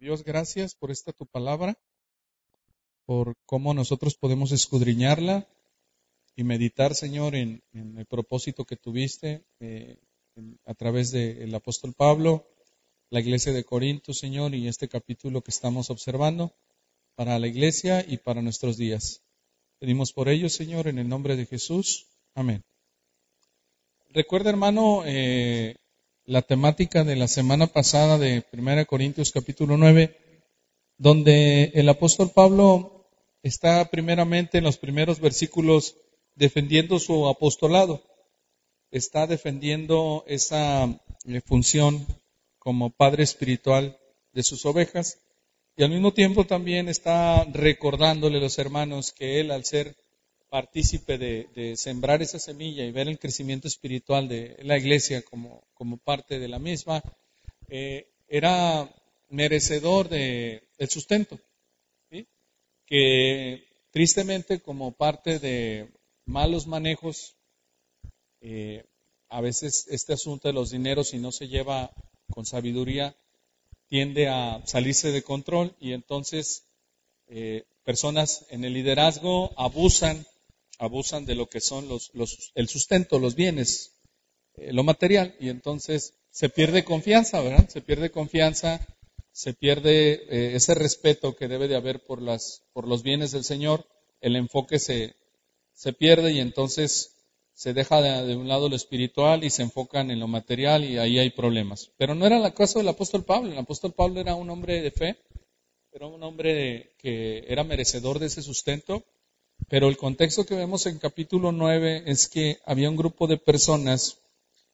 Dios, gracias por esta tu palabra, por cómo nosotros podemos escudriñarla y meditar, Señor, en, el propósito que tuviste eh, a través del apóstol Pablo, la iglesia de Corinto, Señor, y este capítulo que estamos observando para la iglesia y para nuestros días. Pedimos por ello, Señor, en el nombre de Jesús. Amén. Recuerda, hermano, eh, la temática de la semana pasada de 1 Corintios capítulo 9, donde el apóstol Pablo está primeramente en los primeros versículos defendiendo su apostolado, está defendiendo esa eh, función como padre espiritual de sus ovejas. Y al mismo tiempo también está recordándole a los hermanos que él al ser partícipe de, sembrar esa semilla y ver el crecimiento espiritual de la iglesia como, parte de la misma, eh, era merecedor de, del sustento, que tristemente como parte de malos manejos, eh, a veces este asunto de los dineros, si no se lleva con sabiduría, tiende a salirse de control y entonces eh, personas en el liderazgo abusan abusan de lo que son los, el sustento, los bienes, eh, lo material, y entonces se pierde confianza, ¿verdad? Se pierde confianza, se pierde eh, ese respeto que debe de haber por, las, por los bienes del Señor, el enfoque se, se pierde y entonces se deja de, un lado lo espiritual y se enfocan en lo material y ahí hay problemas. Pero no era el caso del apóstol Pablo. El apóstol Pablo era un hombre de fe, era un hombre que era merecedor de ese sustento pero el contexto que vemos en capítulo 9 es que había un grupo de personas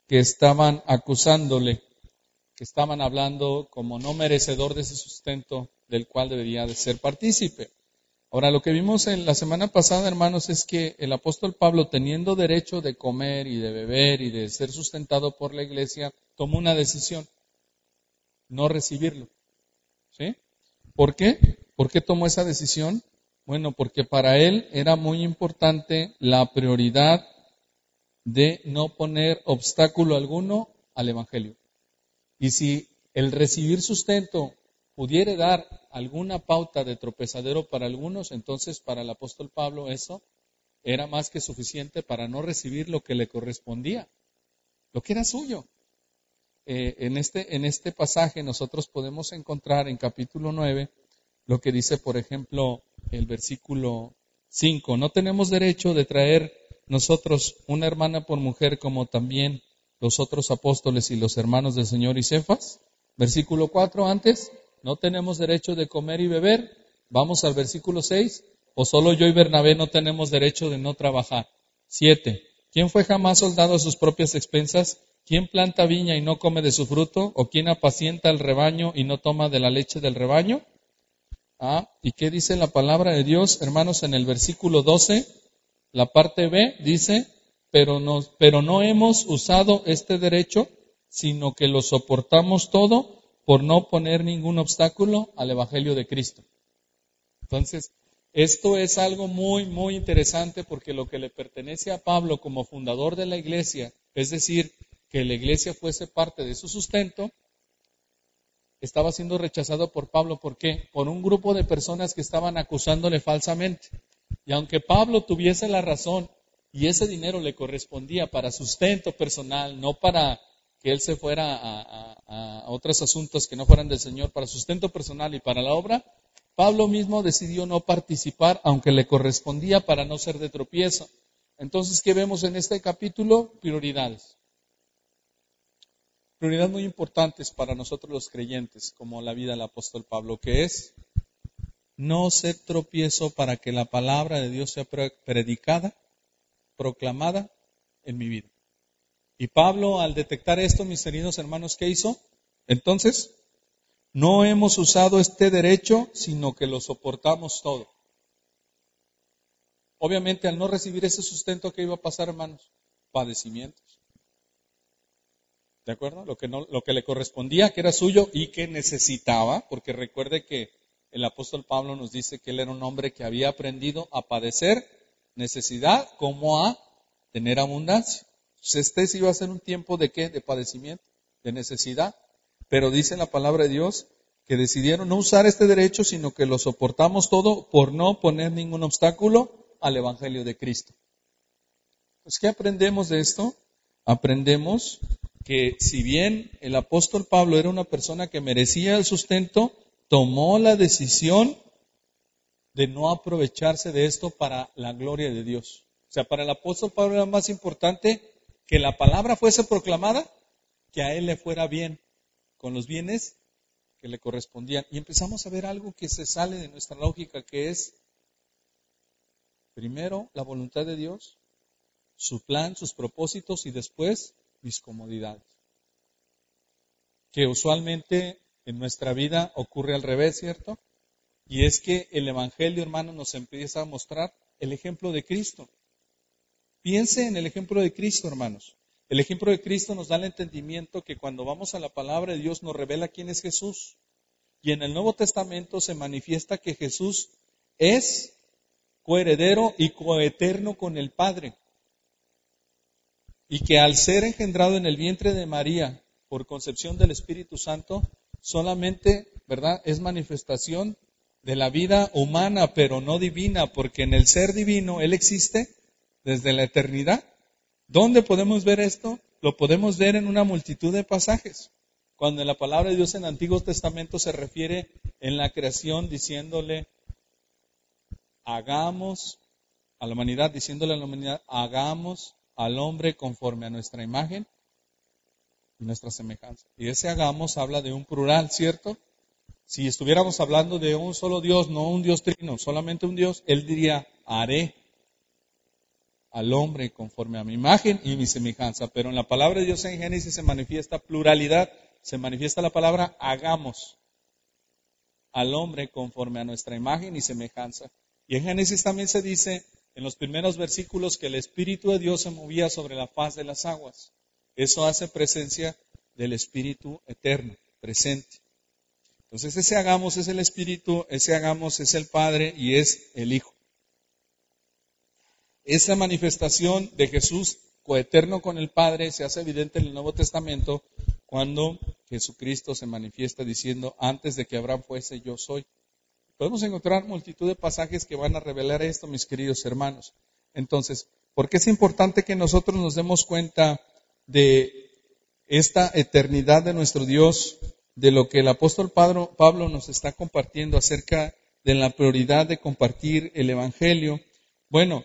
que estaban acusándole, que estaban hablando como no merecedor de ese sustento del cual debería de ser partícipe. Ahora, lo que vimos en la semana pasada, hermanos, es que el apóstol Pablo, teniendo derecho de comer y de beber y de ser sustentado por la iglesia, tomó una decisión, no recibirlo. ¿Sí? ¿Por qué? ¿Por qué tomó esa decisión? Bueno, porque para él era muy importante la prioridad de no poner obstáculo alguno al Evangelio. Y si el recibir sustento pudiera dar alguna pauta de tropezadero para algunos, entonces para el apóstol Pablo eso era más que suficiente para no recibir lo que le correspondía, lo que era suyo. Eh, en, este, en este pasaje nosotros podemos encontrar en capítulo 9 lo que dice, por ejemplo, el versículo 5. No tenemos derecho de traer nosotros una hermana por mujer como también los otros apóstoles y los hermanos del Señor y Cefas. Versículo 4 antes, no tenemos derecho de comer y beber. Vamos al versículo 6. O solo yo y Bernabé no tenemos derecho de no trabajar. 7. ¿Quién fue jamás soldado a sus propias expensas? ¿Quién planta viña y no come de su fruto? ¿O quién apacienta el rebaño y no toma de la leche del rebaño? ¿Ah? ¿Y qué dice la palabra de Dios, hermanos, en el versículo 12? La parte B dice, pero, pero no hemos usado este derecho, sino que lo soportamos todo por no poner ningún obstáculo al Evangelio de Cristo. Entonces, esto es algo muy, muy interesante porque lo que le pertenece a Pablo como fundador de la iglesia, es decir, que la iglesia fuese parte de su sustento, estaba siendo rechazado por Pablo. ¿Por qué? Por un grupo de personas que estaban acusándole falsamente. Y aunque Pablo tuviese la razón y ese dinero le correspondía para sustento personal, no para que él se fuera a, otros asuntos que no fueran del Señor, para sustento personal y para la obra, Pablo mismo decidió no participar, aunque le correspondía para no ser de tropiezo. Entonces, ¿qué vemos en este capítulo? Prioridades prioridades muy importantes para nosotros los creyentes, como la vida del apóstol Pablo, que es no ser tropiezo para que la palabra de Dios sea predicada, proclamada en mi vida. Y Pablo, al detectar esto, mis queridos hermanos, ¿qué hizo? Entonces, no hemos usado este derecho, sino que lo soportamos todo. Obviamente, al no recibir ese sustento, ¿qué iba a pasar, hermanos? Padecimientos. ¿De acuerdo? Lo que, no, lo que le correspondía, que era suyo y que necesitaba, porque recuerde que el apóstol Pablo nos dice que él era un hombre que había aprendido a padecer necesidad como a tener abundancia. Entonces, este sí iba a ser un tiempo de qué? De padecimiento, de necesidad. Pero dice la palabra de Dios que decidieron no usar este derecho, sino que lo soportamos todo por no poner ningún obstáculo al Evangelio de Cristo. Pues, ¿qué aprendemos de esto? Aprendemos que si bien el apóstol Pablo era una persona que merecía el sustento, tomó la decisión de no aprovecharse de esto para la gloria de Dios. O sea, para el apóstol Pablo era más importante que la palabra fuese proclamada que a él le fuera bien con los bienes que le correspondían. Y empezamos a ver algo que se sale de nuestra lógica, que es primero la voluntad de Dios, su plan, sus propósitos y después mis comodidades. Que usualmente en nuestra vida ocurre al revés, ¿cierto? Y es que el Evangelio, hermano, nos empieza a mostrar el ejemplo de Cristo. Piense en el ejemplo de Cristo, hermanos. El ejemplo de Cristo nos da el entendimiento que cuando vamos a la palabra de Dios nos revela quién es Jesús. Y en el Nuevo Testamento se manifiesta que Jesús es coheredero y coeterno con el Padre y que al ser engendrado en el vientre de María por concepción del Espíritu Santo, solamente, ¿verdad?, es manifestación de la vida humana, pero no divina, porque en el ser divino Él existe desde la eternidad. ¿Dónde podemos ver esto? Lo podemos ver en una multitud de pasajes. Cuando la palabra de Dios en el Antiguo Testamento se refiere en la creación diciéndole, hagamos a la humanidad, diciéndole a la humanidad, hagamos al hombre conforme a nuestra imagen y nuestra semejanza. Y ese hagamos habla de un plural, ¿cierto? Si estuviéramos hablando de un solo Dios, no un Dios trino, solamente un Dios, él diría, haré al hombre conforme a mi imagen y mi semejanza. Pero en la palabra de Dios en Génesis se manifiesta pluralidad, se manifiesta la palabra hagamos al hombre conforme a nuestra imagen y semejanza. Y en Génesis también se dice, en los primeros versículos que el Espíritu de Dios se movía sobre la faz de las aguas. Eso hace presencia del Espíritu eterno, presente. Entonces ese hagamos es el Espíritu, ese hagamos es el Padre y es el Hijo. Esa manifestación de Jesús coeterno con el Padre se hace evidente en el Nuevo Testamento cuando Jesucristo se manifiesta diciendo, antes de que Abraham fuese, yo soy. Podemos encontrar multitud de pasajes que van a revelar esto, mis queridos hermanos. Entonces, ¿por qué es importante que nosotros nos demos cuenta de esta eternidad de nuestro Dios, de lo que el apóstol Pablo nos está compartiendo acerca de la prioridad de compartir el Evangelio? Bueno,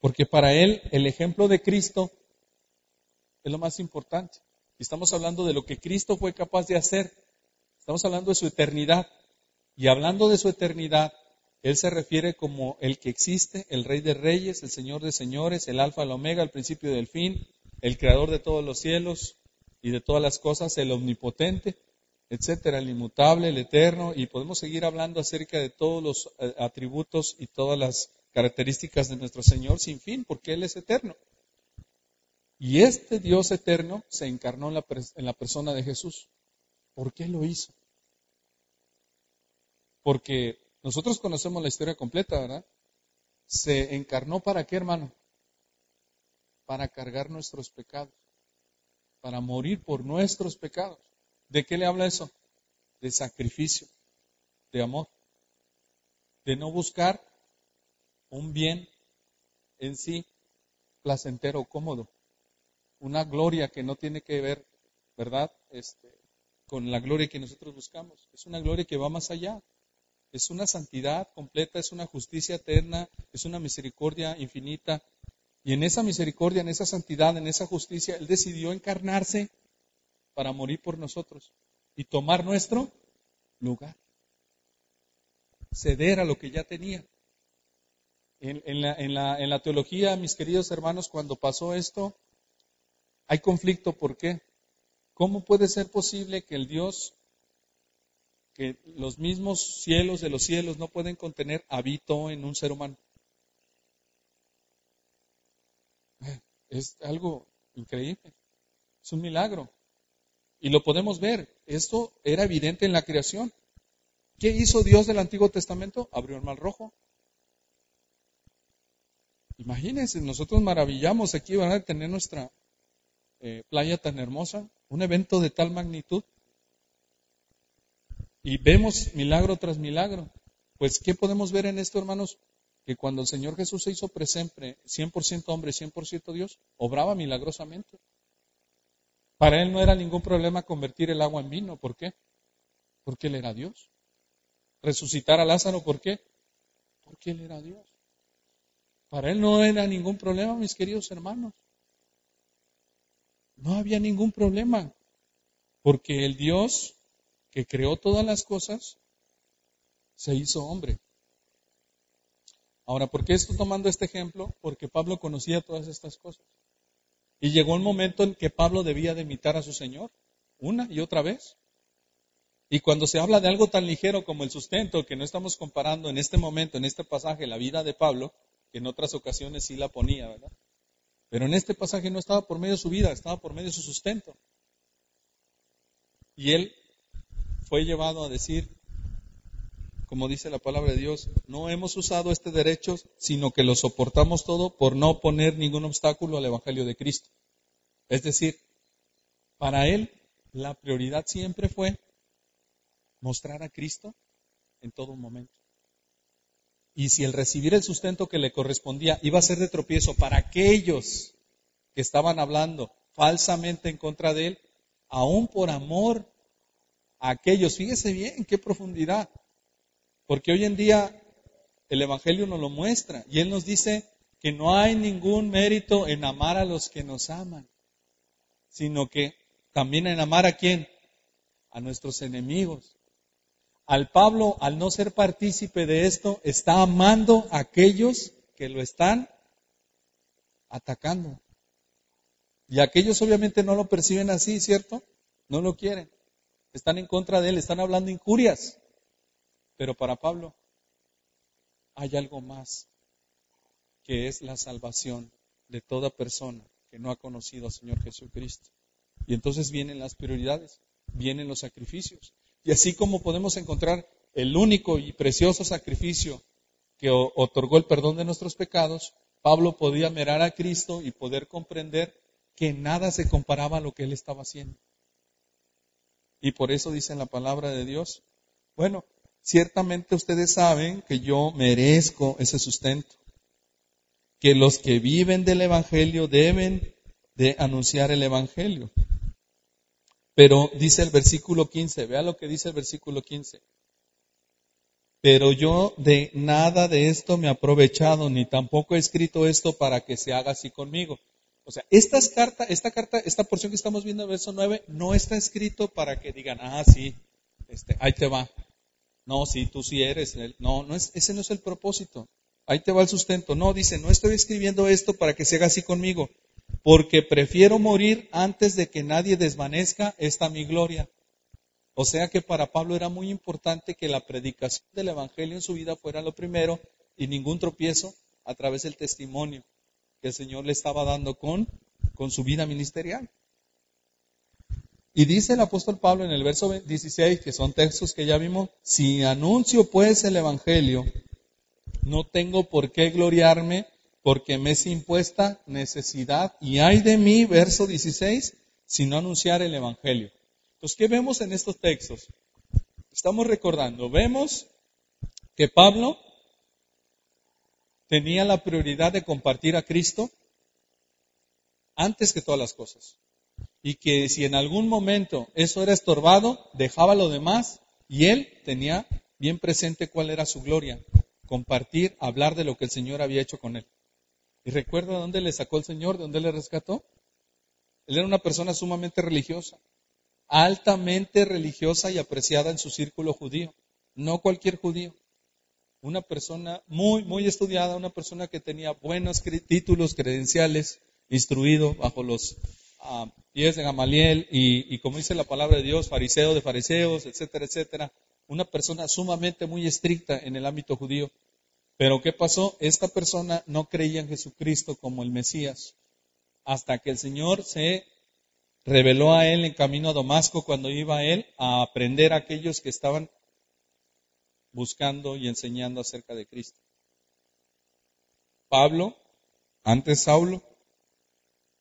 porque para él el ejemplo de Cristo es lo más importante. Estamos hablando de lo que Cristo fue capaz de hacer. Estamos hablando de su eternidad. Y hablando de su eternidad, Él se refiere como el que existe, el Rey de Reyes, el Señor de Señores, el Alfa, el Omega, el principio del fin, el Creador de todos los cielos y de todas las cosas, el Omnipotente, etcétera, el Inmutable, el Eterno, y podemos seguir hablando acerca de todos los eh, atributos y todas las características de nuestro Señor sin fin, porque Él es eterno. Y este Dios eterno se encarnó en la, en la persona de Jesús. ¿Por qué lo hizo? Porque nosotros conocemos la historia completa, ¿verdad? Se encarnó para qué, hermano? Para cargar nuestros pecados, para morir por nuestros pecados. ¿De qué le habla eso? De sacrificio, de amor, de no buscar un bien en sí placentero cómodo, una gloria que no tiene que ver, ¿verdad? Este, con la gloria que nosotros buscamos. Es una gloria que va más allá es una santidad completa, es una justicia eterna, es una misericordia infinita. Y en esa misericordia, en esa santidad, en esa justicia, Él decidió encarnarse para morir por nosotros y tomar nuestro lugar. Ceder a lo que ya tenía. En, la, en la teología, mis queridos hermanos, cuando pasó esto, hay conflicto. ¿Por qué? ¿Cómo puede ser posible que el Dios que los mismos cielos de los cielos no pueden contener habito en un ser humano. Es algo increíble. Es un milagro. Y lo podemos ver. Esto era evidente en la creación. ¿Qué hizo Dios del Antiguo Testamento? Abrió el mar rojo. Imagínense, nosotros maravillamos aquí, van a tener nuestra eh, playa tan hermosa, un evento de tal magnitud. Y vemos milagro tras milagro. Pues, ¿qué podemos ver en esto, hermanos? Que cuando el Señor Jesús se hizo presente, 100% hombre, 100% Dios, obraba milagrosamente. Para él no era ningún problema convertir el agua en vino. ¿Por qué? Porque él era Dios. Resucitar a Lázaro, ¿por qué? Porque él era Dios. Para él no era ningún problema, mis queridos hermanos. No había ningún problema. Porque el Dios que creó todas las cosas se hizo hombre. Ahora, ¿por qué estoy tomando este ejemplo? Porque Pablo conocía todas estas cosas. Y llegó el momento en que Pablo debía de imitar a su Señor, una y otra vez. Y cuando se habla de algo tan ligero como el sustento, que no estamos comparando en este momento, en este pasaje, la vida de Pablo, que en otras ocasiones sí la ponía, ¿verdad? Pero en este pasaje no estaba por medio de su vida, estaba por medio de su sustento. Y él fue llevado a decir, como dice la palabra de Dios, no hemos usado este derecho, sino que lo soportamos todo por no poner ningún obstáculo al Evangelio de Cristo. Es decir, para él la prioridad siempre fue mostrar a Cristo en todo momento. Y si el recibir el sustento que le correspondía iba a ser de tropiezo para aquellos que estaban hablando falsamente en contra de él, aún por amor aquellos, fíjese bien qué profundidad, porque hoy en día el Evangelio nos lo muestra y él nos dice que no hay ningún mérito en amar a los que nos aman, sino que también en amar a quién? A nuestros enemigos. Al Pablo, al no ser partícipe de esto, está amando a aquellos que lo están atacando. Y aquellos obviamente no lo perciben así, ¿cierto? No lo quieren. Están en contra de él, están hablando injurias. Pero para Pablo hay algo más, que es la salvación de toda persona que no ha conocido al Señor Jesucristo. Y entonces vienen las prioridades, vienen los sacrificios. Y así como podemos encontrar el único y precioso sacrificio que otorgó el perdón de nuestros pecados, Pablo podía mirar a Cristo y poder comprender que nada se comparaba a lo que él estaba haciendo. Y por eso dice la palabra de Dios, bueno, ciertamente ustedes saben que yo merezco ese sustento, que los que viven del Evangelio deben de anunciar el Evangelio. Pero dice el versículo 15, vea lo que dice el versículo 15. Pero yo de nada de esto me he aprovechado, ni tampoco he escrito esto para que se haga así conmigo. O sea, esta carta, esta carta, esta porción que estamos viendo verso 9, no está escrito para que digan, ah, sí, este, ahí te va. No, sí, tú sí eres. No, no es, ese no es el propósito. Ahí te va el sustento. No, dice, no estoy escribiendo esto para que se haga así conmigo, porque prefiero morir antes de que nadie desvanezca esta mi gloria. O sea que para Pablo era muy importante que la predicación del Evangelio en su vida fuera lo primero y ningún tropiezo a través del testimonio que el Señor le estaba dando con, con su vida ministerial. Y dice el apóstol Pablo en el verso 16, que son textos que ya vimos, si anuncio pues el Evangelio, no tengo por qué gloriarme porque me es impuesta necesidad y hay de mí, verso 16, si no anunciar el Evangelio. Entonces, ¿qué vemos en estos textos? Estamos recordando, vemos que Pablo tenía la prioridad de compartir a Cristo antes que todas las cosas. Y que si en algún momento eso era estorbado, dejaba lo demás y él tenía bien presente cuál era su gloria, compartir, hablar de lo que el Señor había hecho con él. ¿Y recuerda dónde le sacó el Señor? ¿De dónde le rescató? Él era una persona sumamente religiosa, altamente religiosa y apreciada en su círculo judío, no cualquier judío. Una persona muy, muy estudiada, una persona que tenía buenos títulos, credenciales, instruido bajo los ah, pies de Gamaliel y, como dice la palabra de Dios, fariseo de fariseos, etcétera, etcétera. Una persona sumamente muy estricta en el ámbito judío. Pero ¿qué pasó? Esta persona no creía en Jesucristo como el Mesías hasta que el Señor se reveló a él en camino a Damasco cuando iba a él a aprender a aquellos que estaban buscando y enseñando acerca de Cristo. Pablo, antes Saulo,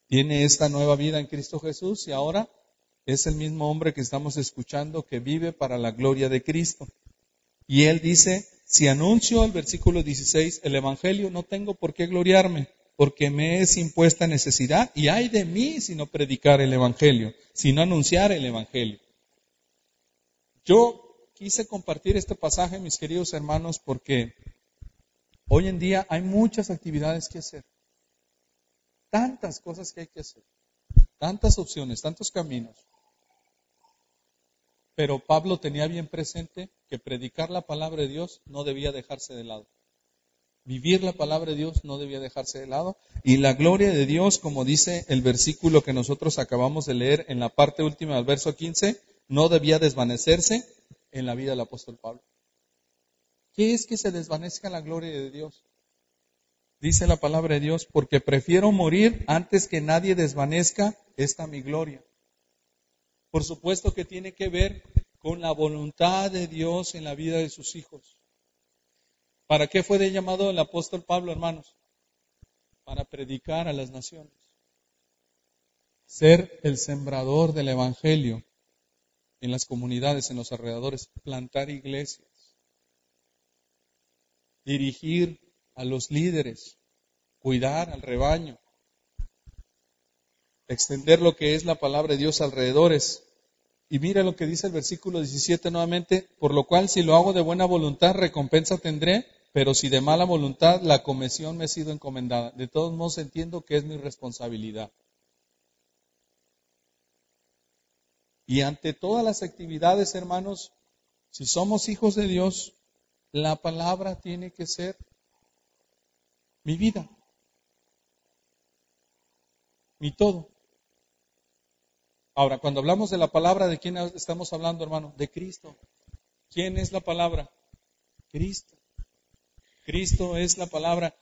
tiene esta nueva vida en Cristo Jesús y ahora es el mismo hombre que estamos escuchando que vive para la gloria de Cristo. Y él dice, si anuncio el versículo 16 el Evangelio, no tengo por qué gloriarme, porque me es impuesta necesidad y hay de mí si no predicar el Evangelio, si no anunciar el Evangelio. Yo quise compartir este pasaje, mis queridos hermanos, porque hoy en día hay muchas actividades que hacer, tantas cosas que hay que hacer, tantas opciones, tantos caminos. Pero Pablo tenía bien presente que predicar la palabra de Dios no debía dejarse de lado. Vivir la palabra de Dios no debía dejarse de lado. Y la gloria de Dios, como dice el versículo que nosotros acabamos de leer en la parte última del verso 15, no debía desvanecerse en la vida del apóstol Pablo. ¿Qué es que se desvanezca la gloria de Dios? Dice la palabra de Dios, porque prefiero morir antes que nadie desvanezca esta mi gloria. Por supuesto que tiene que ver con la voluntad de Dios en la vida de sus hijos. ¿Para qué fue de llamado el apóstol Pablo, hermanos? Para predicar a las naciones. Ser el sembrador del Evangelio en las comunidades, en los alrededores, plantar iglesias, dirigir a los líderes, cuidar al rebaño, extender lo que es la palabra de Dios alrededores. Y mira lo que dice el versículo 17 nuevamente, por lo cual si lo hago de buena voluntad, recompensa tendré, pero si de mala voluntad, la comisión me ha sido encomendada. De todos modos entiendo que es mi responsabilidad. Y ante todas las actividades, hermanos, si somos hijos de Dios, la palabra tiene que ser mi vida, mi todo. Ahora, cuando hablamos de la palabra, ¿de quién estamos hablando, hermano? De Cristo. ¿Quién es la palabra? Cristo. Cristo es la palabra.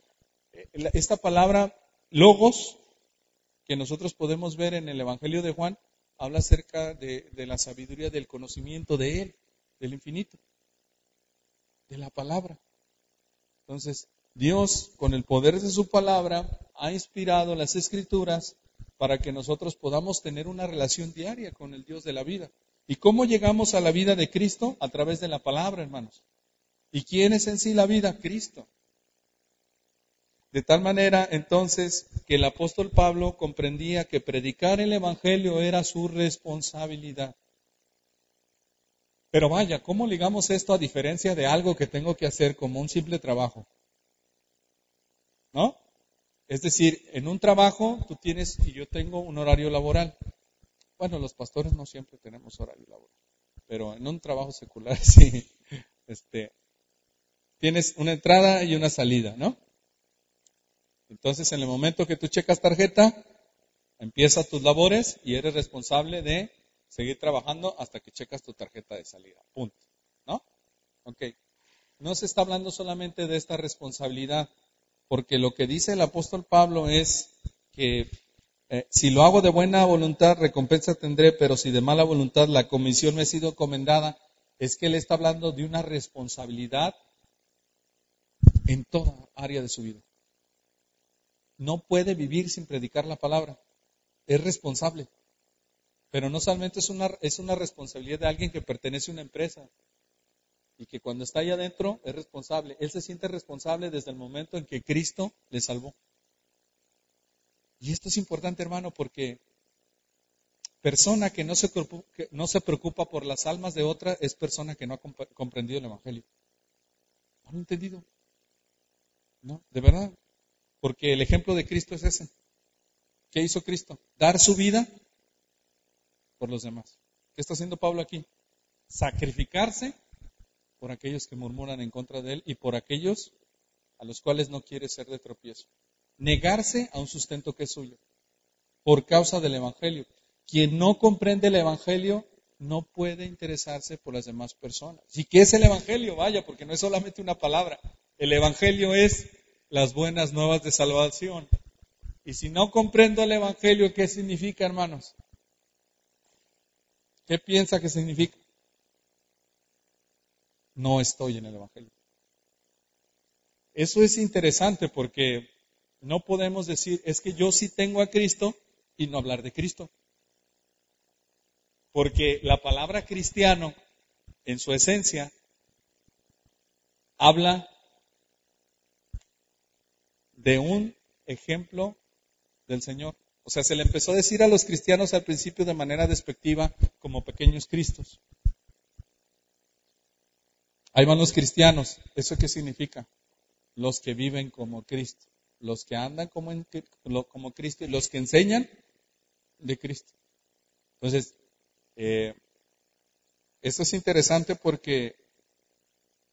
Esta palabra, logos, que nosotros podemos ver en el Evangelio de Juan, habla acerca de, la sabiduría, del conocimiento de Él, del infinito, de la palabra. Entonces, Dios, con el poder de su palabra, ha inspirado las escrituras para que nosotros podamos tener una relación diaria con el Dios de la vida. ¿Y cómo llegamos a la vida de Cristo? A través de la palabra, hermanos. ¿Y quién es en sí la vida? Cristo. De tal manera, entonces, que el apóstol Pablo comprendía que predicar el Evangelio era su responsabilidad. Pero vaya, ¿cómo ligamos esto a diferencia de algo que tengo que hacer como un simple trabajo? ¿No? Es decir, en un trabajo tú tienes y yo tengo un horario laboral. Bueno, los pastores no siempre tenemos horario laboral, pero en un trabajo secular sí. Este, tienes una entrada y una salida, ¿no? Entonces, en el momento que tú checas tarjeta, empiezas tus labores y eres responsable de seguir trabajando hasta que checas tu tarjeta de salida. Punto. ¿No? Ok. No se está hablando solamente de esta responsabilidad, porque lo que dice el apóstol Pablo es que eh, si lo hago de buena voluntad, recompensa tendré, pero si de mala voluntad, la comisión me ha sido encomendada, es que él está hablando de una responsabilidad en toda área de su vida no puede vivir sin predicar la palabra. Es responsable. Pero no solamente es una, es una responsabilidad de alguien que pertenece a una empresa y que cuando está ahí adentro es responsable. Él se siente responsable desde el momento en que Cristo le salvó. Y esto es importante, hermano, porque persona que no se, que no se preocupa por las almas de otra es persona que no ha comprendido el Evangelio. ¿No entendido? No, de verdad. Porque el ejemplo de Cristo es ese. ¿Qué hizo Cristo? Dar su vida por los demás. ¿Qué está haciendo Pablo aquí? Sacrificarse por aquellos que murmuran en contra de él y por aquellos a los cuales no quiere ser de tropiezo. Negarse a un sustento que es suyo por causa del Evangelio. Quien no comprende el Evangelio no puede interesarse por las demás personas. ¿Y qué es el Evangelio? Vaya, porque no es solamente una palabra. El Evangelio es las buenas nuevas de salvación. Y si no comprendo el Evangelio, ¿qué significa, hermanos? ¿Qué piensa que significa? No estoy en el Evangelio. Eso es interesante porque no podemos decir, es que yo sí tengo a Cristo y no hablar de Cristo. Porque la palabra cristiano, en su esencia, habla de un ejemplo del Señor. O sea, se le empezó a decir a los cristianos al principio de manera despectiva como pequeños cristos. Ahí van los cristianos. ¿Eso qué significa? Los que viven como Cristo, los que andan como, como Cristo y los que enseñan de Cristo. Entonces, eh, esto es interesante porque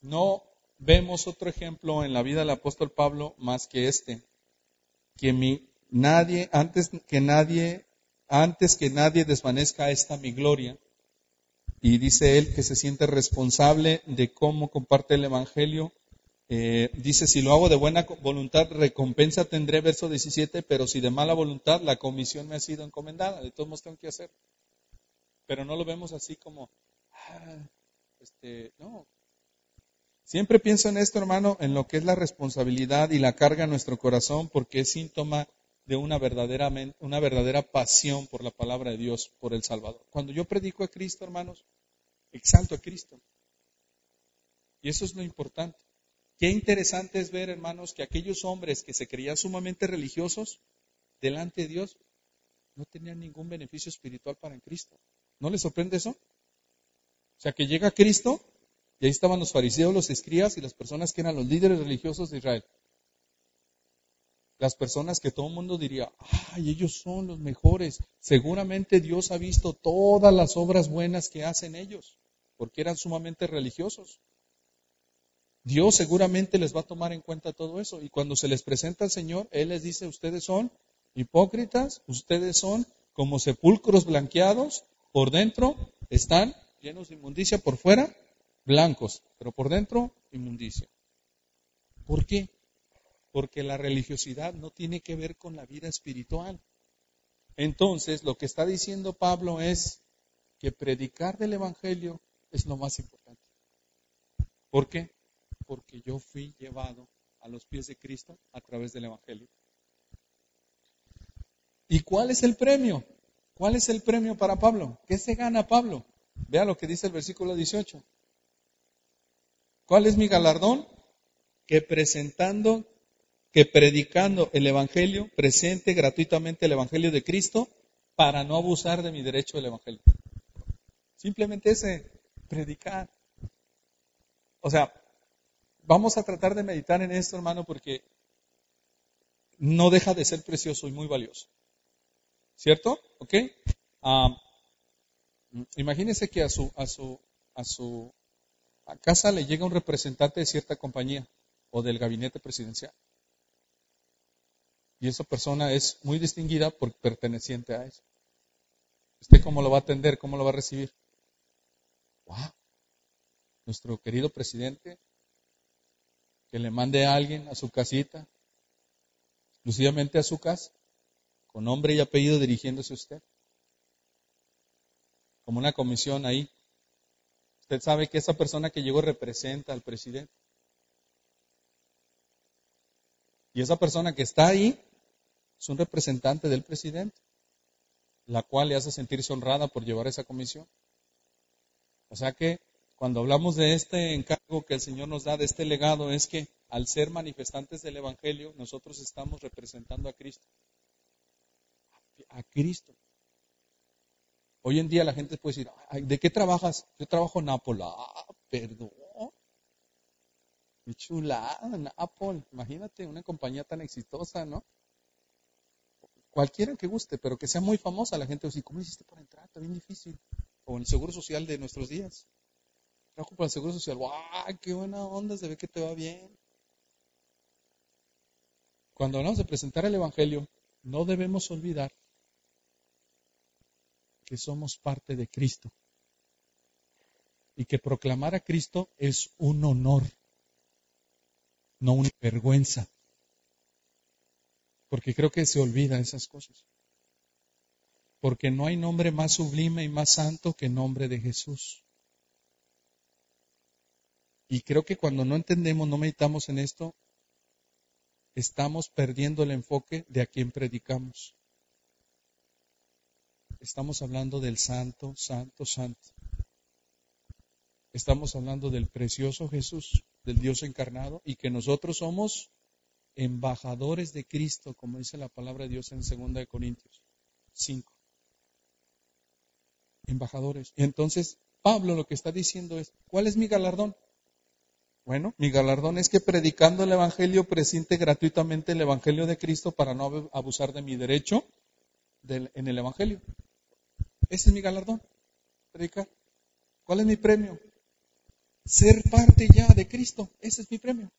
no vemos otro ejemplo en la vida del apóstol Pablo más que este, que mi, nadie, antes que nadie, antes que nadie desvanezca esta mi gloria, y dice él que se siente responsable de cómo comparte el Evangelio. Eh, dice, si lo hago de buena voluntad, recompensa tendré, verso 17, pero si de mala voluntad, la comisión me ha sido encomendada, de todos modos tengo que hacer. Pero no lo vemos así como, ah, este, no. Siempre pienso en esto, hermano, en lo que es la responsabilidad y la carga en nuestro corazón, porque es síntoma de una verdadera, una verdadera pasión por la palabra de Dios, por el Salvador. Cuando yo predico a Cristo, hermanos, exalto a Cristo. Y eso es lo importante. Qué interesante es ver, hermanos, que aquellos hombres que se creían sumamente religiosos delante de Dios no tenían ningún beneficio espiritual para en Cristo. ¿No les sorprende eso? O sea, que llega Cristo y ahí estaban los fariseos, los escribas y las personas que eran los líderes religiosos de Israel las personas que todo el mundo diría, ay, ellos son los mejores. Seguramente Dios ha visto todas las obras buenas que hacen ellos, porque eran sumamente religiosos. Dios seguramente les va a tomar en cuenta todo eso. Y cuando se les presenta al Señor, Él les dice, ustedes son hipócritas, ustedes son como sepulcros blanqueados, por dentro están llenos de inmundicia, por fuera blancos, pero por dentro inmundicia. ¿Por qué? porque la religiosidad no tiene que ver con la vida espiritual. Entonces, lo que está diciendo Pablo es que predicar del Evangelio es lo más importante. ¿Por qué? Porque yo fui llevado a los pies de Cristo a través del Evangelio. ¿Y cuál es el premio? ¿Cuál es el premio para Pablo? ¿Qué se gana Pablo? Vea lo que dice el versículo 18. ¿Cuál es mi galardón? Que presentando que predicando el Evangelio, presente gratuitamente el Evangelio de Cristo para no abusar de mi derecho del Evangelio. Simplemente ese, predicar. O sea, vamos a tratar de meditar en esto, hermano, porque no deja de ser precioso y muy valioso. ¿Cierto? ¿Ok? Ah, imagínese que a su, a su, a su a casa le llega un representante de cierta compañía o del gabinete presidencial y esa persona es muy distinguida por perteneciente a eso. ¿Usted cómo lo va a atender? ¿Cómo lo va a recibir? ¡Wow! Nuestro querido presidente, que le mande a alguien a su casita, exclusivamente a su casa, con nombre y apellido dirigiéndose a usted. Como una comisión ahí. Usted sabe que esa persona que llegó representa al presidente. Y esa persona que está ahí es un representante del presidente, la cual le hace sentirse honrada por llevar esa comisión. O sea que cuando hablamos de este encargo que el Señor nos da, de este legado, es que al ser manifestantes del Evangelio, nosotros estamos representando a Cristo. A Cristo. Hoy en día la gente puede decir, ¿de qué trabajas? Yo trabajo en Apple. Ah, perdón. Qué chulada, Apple. Imagínate, una compañía tan exitosa, ¿no? cualquiera que guste, pero que sea muy famosa, la gente va a decir, ¿cómo hiciste para entrar? Está bien difícil. O el Seguro Social de nuestros días. Trabajo para el Seguro Social. ¡Wow! ¡Qué buena onda! Se ve que te va bien. Cuando hablamos de presentar el Evangelio, no debemos olvidar que somos parte de Cristo. Y que proclamar a Cristo es un honor, no una vergüenza porque creo que se olvida esas cosas. Porque no hay nombre más sublime y más santo que el nombre de Jesús. Y creo que cuando no entendemos, no meditamos en esto, estamos perdiendo el enfoque de a quien predicamos. Estamos hablando del santo, santo, santo. Estamos hablando del precioso Jesús, del Dios encarnado, y que nosotros somos embajadores de Cristo, como dice la palabra de Dios en 2 Corintios 5. Embajadores. Entonces, Pablo lo que está diciendo es, ¿cuál es mi galardón? Bueno, mi galardón es que predicando el Evangelio presente gratuitamente el Evangelio de Cristo para no abusar de mi derecho en el Evangelio. Ese es mi galardón, predicar. ¿Cuál es mi premio? Ser parte ya de Cristo. Ese es mi premio.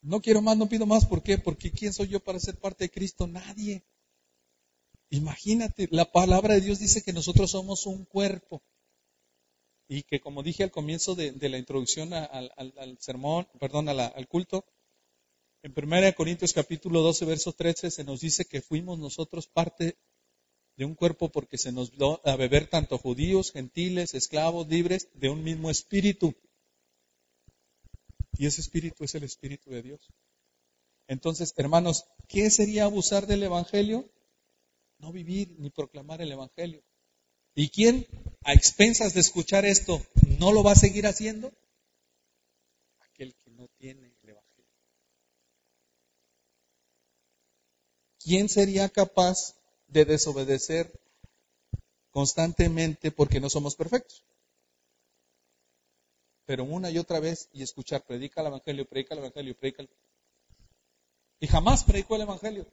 No quiero más, no pido más. ¿Por qué? Porque ¿quién soy yo para ser parte de Cristo? Nadie. Imagínate, la palabra de Dios dice que nosotros somos un cuerpo. Y que como dije al comienzo de, la introducción al, sermón, perdón, al culto, en 1 Corintios capítulo 12, verso 13 se nos dice que fuimos nosotros parte de un cuerpo porque se nos dio a beber tanto judíos, gentiles, esclavos, libres, de un mismo espíritu. Y ese espíritu es el espíritu de Dios. Entonces, hermanos, ¿qué sería abusar del Evangelio? No vivir ni proclamar el Evangelio. ¿Y quién, a expensas de escuchar esto, no lo va a seguir haciendo? Aquel que no tiene el Evangelio. ¿Quién sería capaz de desobedecer constantemente porque no somos perfectos? pero una y otra vez y escuchar, predica el Evangelio, predica el Evangelio, predica el... Y jamás predicó el Evangelio.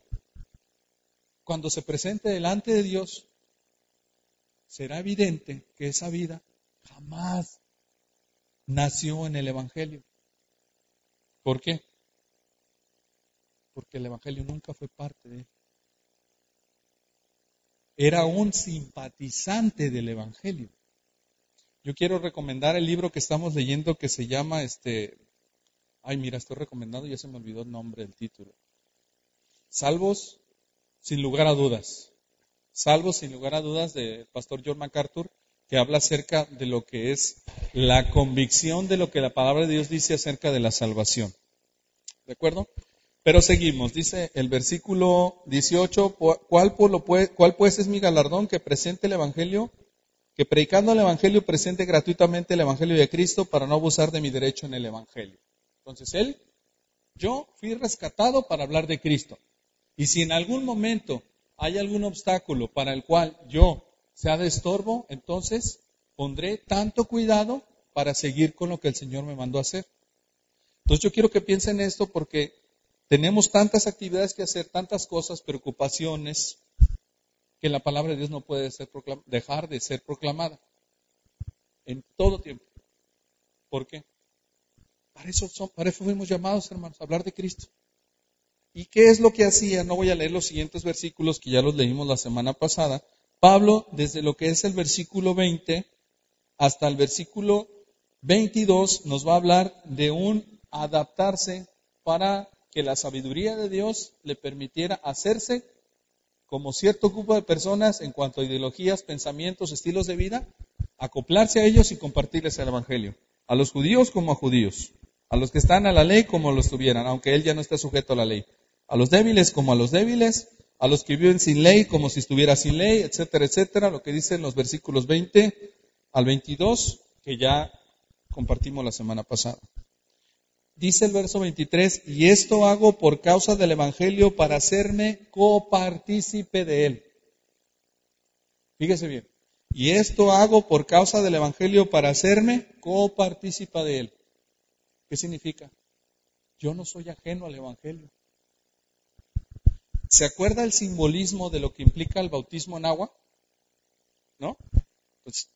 Cuando se presente delante de Dios, será evidente que esa vida jamás nació en el Evangelio. ¿Por qué? Porque el Evangelio nunca fue parte de él. Era un simpatizante del Evangelio. Yo quiero recomendar el libro que estamos leyendo que se llama este. Ay, mira, estoy recomendando, ya se me olvidó el nombre del título. Salvos sin lugar a dudas. Salvos sin lugar a dudas del pastor John MacArthur, que habla acerca de lo que es la convicción de lo que la palabra de Dios dice acerca de la salvación. ¿De acuerdo? Pero seguimos, dice el versículo 18, ¿cuál, ¿cuál pues es mi galardón que presente el Evangelio que predicando el Evangelio presente gratuitamente el Evangelio de Cristo para no abusar de mi derecho en el Evangelio. Entonces, él, yo fui rescatado para hablar de Cristo. Y si en algún momento hay algún obstáculo para el cual yo sea de estorbo, entonces pondré tanto cuidado para seguir con lo que el Señor me mandó a hacer. Entonces yo quiero que piensen esto porque tenemos tantas actividades que hacer, tantas cosas, preocupaciones, que la palabra de Dios no puede ser dejar de ser proclamada en todo tiempo. ¿Por qué? Para eso, son, para eso fuimos llamados, hermanos, a hablar de Cristo. ¿Y qué es lo que hacía? No voy a leer los siguientes versículos que ya los leímos la semana pasada. Pablo, desde lo que es el versículo 20 hasta el versículo 22, nos va a hablar de un adaptarse para que la sabiduría de Dios le permitiera hacerse como cierto grupo de personas en cuanto a ideologías, pensamientos, estilos de vida, acoplarse a ellos y compartirles el Evangelio. A los judíos como a judíos. A los que están a la ley como lo estuvieran, aunque él ya no está sujeto a la ley. A los débiles como a los débiles. A los que viven sin ley como si estuviera sin ley, etcétera, etcétera. Lo que dicen los versículos 20 al 22 que ya compartimos la semana pasada. Dice el verso 23, y esto hago por causa del Evangelio para hacerme copartícipe de él. Fíjese bien. Y esto hago por causa del Evangelio para hacerme copartícipa de él. ¿Qué significa? Yo no soy ajeno al Evangelio. ¿Se acuerda el simbolismo de lo que implica el bautismo en agua? ¿No? Pues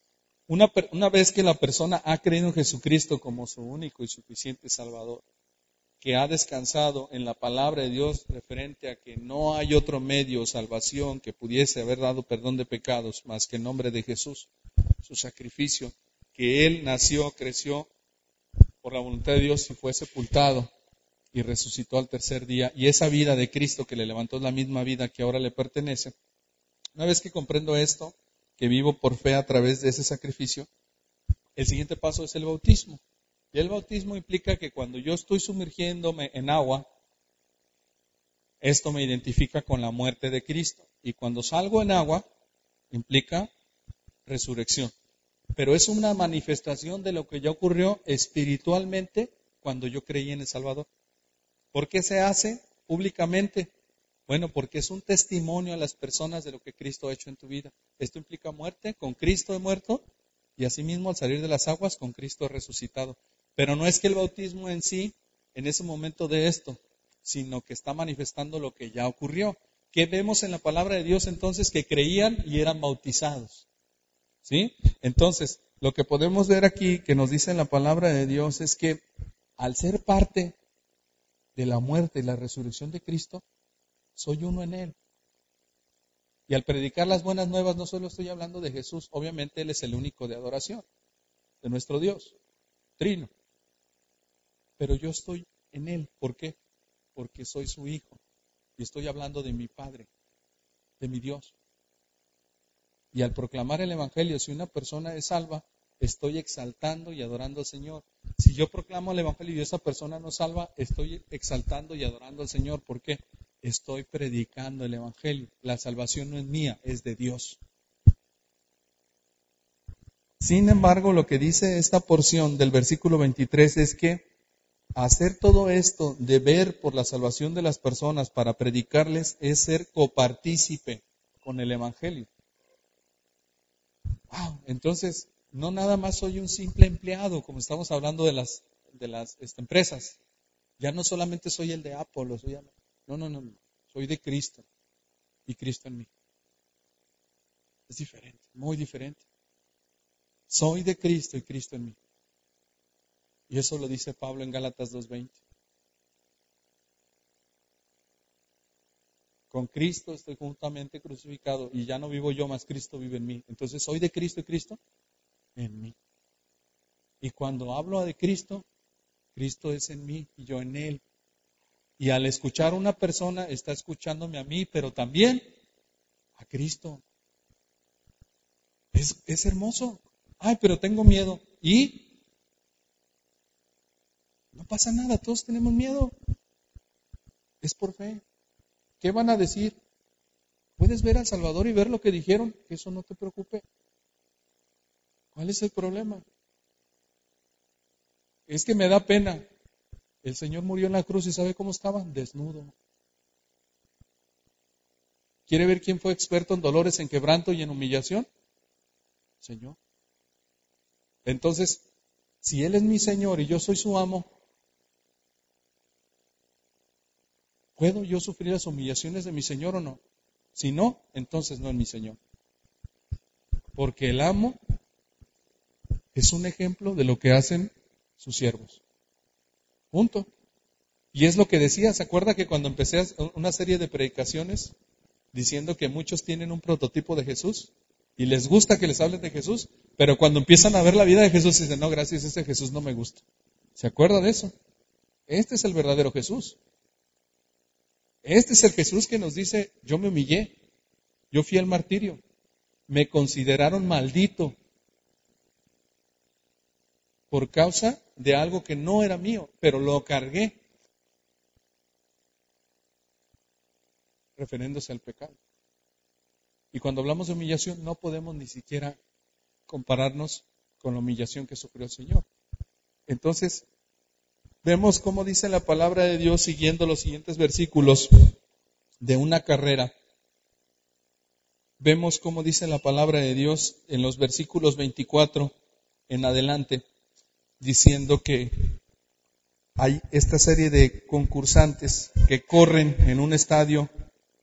una, vez que la persona ha creído en Jesucristo como su único y suficiente Salvador, que ha descansado en la palabra de Dios referente a que no hay otro medio o salvación que pudiese haber dado perdón de pecados más que el nombre de Jesús, su sacrificio, que Él nació, creció por la voluntad de Dios y fue sepultado y resucitó al tercer día, y esa vida de Cristo que le levantó la misma vida que ahora le pertenece. Una vez que comprendo esto, que vivo por fe a través de ese sacrificio, el siguiente paso es el bautismo. Y el bautismo implica que cuando yo estoy sumergiéndome en agua, esto me identifica con la muerte de Cristo. Y cuando salgo en agua, implica resurrección. Pero es una manifestación de lo que ya ocurrió espiritualmente cuando yo creí en el Salvador. ¿Por qué se hace públicamente? Bueno, porque es un testimonio a las personas de lo que Cristo ha hecho en tu vida. Esto implica muerte, con Cristo he muerto, y asimismo al salir de las aguas, con Cristo he resucitado. Pero no es que el bautismo en sí, en ese momento de esto, sino que está manifestando lo que ya ocurrió. ¿Qué vemos en la palabra de Dios entonces? Que creían y eran bautizados. ¿Sí? Entonces, lo que podemos ver aquí que nos dice en la palabra de Dios es que al ser parte de la muerte y la resurrección de Cristo, soy uno en Él. Y al predicar las buenas nuevas no solo estoy hablando de Jesús, obviamente Él es el único de adoración, de nuestro Dios, trino. Pero yo estoy en Él. ¿Por qué? Porque soy su hijo. Y estoy hablando de mi Padre, de mi Dios. Y al proclamar el Evangelio, si una persona es salva, estoy exaltando y adorando al Señor. Si yo proclamo el Evangelio y esa persona no salva, estoy exaltando y adorando al Señor. ¿Por qué? Estoy predicando el Evangelio. La salvación no es mía, es de Dios. Sin embargo, lo que dice esta porción del versículo 23 es que hacer todo esto de ver por la salvación de las personas para predicarles es ser copartícipe con el Evangelio. Wow, entonces no nada más soy un simple empleado, como estamos hablando de las, de las este, empresas. Ya no solamente soy el de Apolo, soy, no, no, no, soy de Cristo y Cristo en mí. Es diferente, muy diferente. Soy de Cristo y Cristo en mí. Y eso lo dice Pablo en Gálatas 2.20. Con Cristo estoy juntamente crucificado y ya no vivo yo, más Cristo vive en mí. Entonces, ¿soy de Cristo y Cristo? En mí. Y cuando hablo de Cristo, Cristo es en mí y yo en Él. Y al escuchar a una persona, está escuchándome a mí, pero también a Cristo. Es, es hermoso. Ay, pero tengo miedo. ¿Y? No pasa nada, todos tenemos miedo. Es por fe. ¿Qué van a decir? Puedes ver al Salvador y ver lo que dijeron, que eso no te preocupe. ¿Cuál es el problema? Es que me da pena. El Señor murió en la cruz y ¿sabe cómo estaba? Desnudo. ¿Quiere ver quién fue experto en dolores, en quebranto y en humillación? Señor. Entonces, si Él es mi Señor y yo soy su amo, ¿Puedo yo sufrir las humillaciones de mi Señor o no? Si no, entonces no es mi Señor. Porque el amo es un ejemplo de lo que hacen sus siervos. Punto. Y es lo que decía, ¿se acuerda que cuando empecé una serie de predicaciones diciendo que muchos tienen un prototipo de Jesús y les gusta que les hablen de Jesús, pero cuando empiezan a ver la vida de Jesús dicen, no, gracias, ese Jesús no me gusta. ¿Se acuerda de eso? Este es el verdadero Jesús. Este es el Jesús que nos dice, yo me humillé, yo fui al martirio, me consideraron maldito por causa de algo que no era mío, pero lo cargué, refiriéndose al pecado. Y cuando hablamos de humillación, no podemos ni siquiera compararnos con la humillación que sufrió el Señor. Entonces, Vemos cómo dice la palabra de Dios siguiendo los siguientes versículos de una carrera. Vemos cómo dice la palabra de Dios en los versículos 24 en adelante, diciendo que hay esta serie de concursantes que corren en un estadio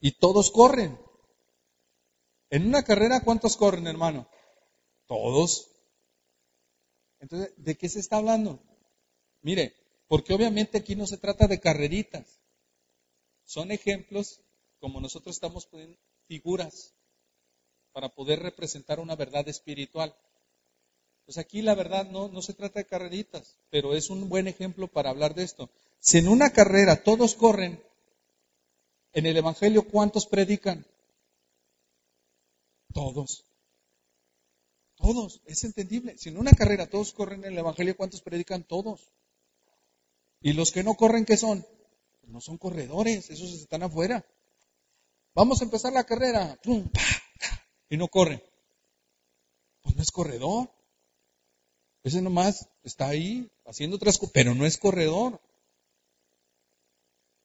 y todos corren. En una carrera, ¿cuántos corren, hermano? Todos. Entonces, ¿de qué se está hablando? Mire, porque obviamente aquí no se trata de carreritas. Son ejemplos, como nosotros estamos poniendo figuras para poder representar una verdad espiritual. Pues aquí la verdad no, no se trata de carreritas, pero es un buen ejemplo para hablar de esto. Si en una carrera todos corren, en el Evangelio ¿cuántos predican? Todos. Todos, es entendible. Si en una carrera todos corren en el Evangelio, ¿cuántos predican? Todos. ¿Y los que no corren qué son? no son corredores, esos están afuera. Vamos a empezar la carrera. y no corren. no es corredor. Ese nomás está ahí haciendo otras cosas, pero no es corredor.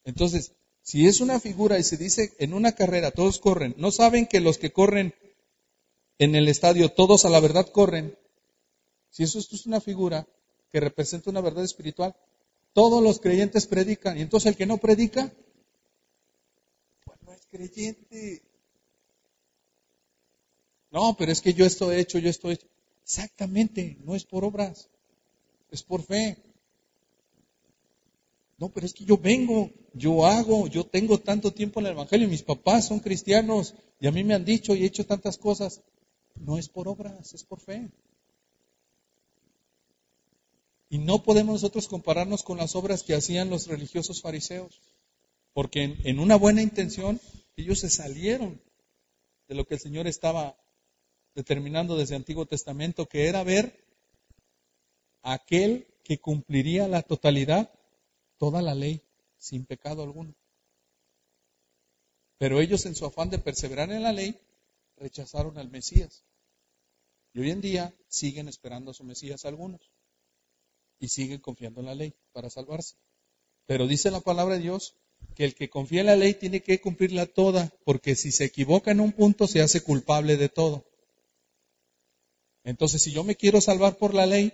Entonces, si es una figura y se dice en una carrera todos corren, ¿no saben que los que corren en el estadio todos a la verdad corren? Si eso es una figura que representa una verdad espiritual, todos los creyentes predican y entonces el que no predica, pues no es creyente. No, pero es que yo estoy hecho, yo estoy hecho. Exactamente, no es por obras, es por fe. No, pero es que yo vengo, yo hago, yo tengo tanto tiempo en el Evangelio, mis papás son cristianos y a mí me han dicho y he hecho tantas cosas. No es por obras, es por fe. Y no podemos nosotros compararnos con las obras que hacían los religiosos fariseos, porque en, en una buena intención ellos se salieron de lo que el Señor estaba determinando desde el Antiguo Testamento, que era ver aquel que cumpliría la totalidad toda la ley sin pecado alguno. Pero ellos en su afán de perseverar en la ley rechazaron al Mesías. Y hoy en día siguen esperando a su Mesías algunos. Y siguen confiando en la ley para salvarse. Pero dice la palabra de Dios que el que confía en la ley tiene que cumplirla toda, porque si se equivoca en un punto se hace culpable de todo. Entonces, si yo me quiero salvar por la ley,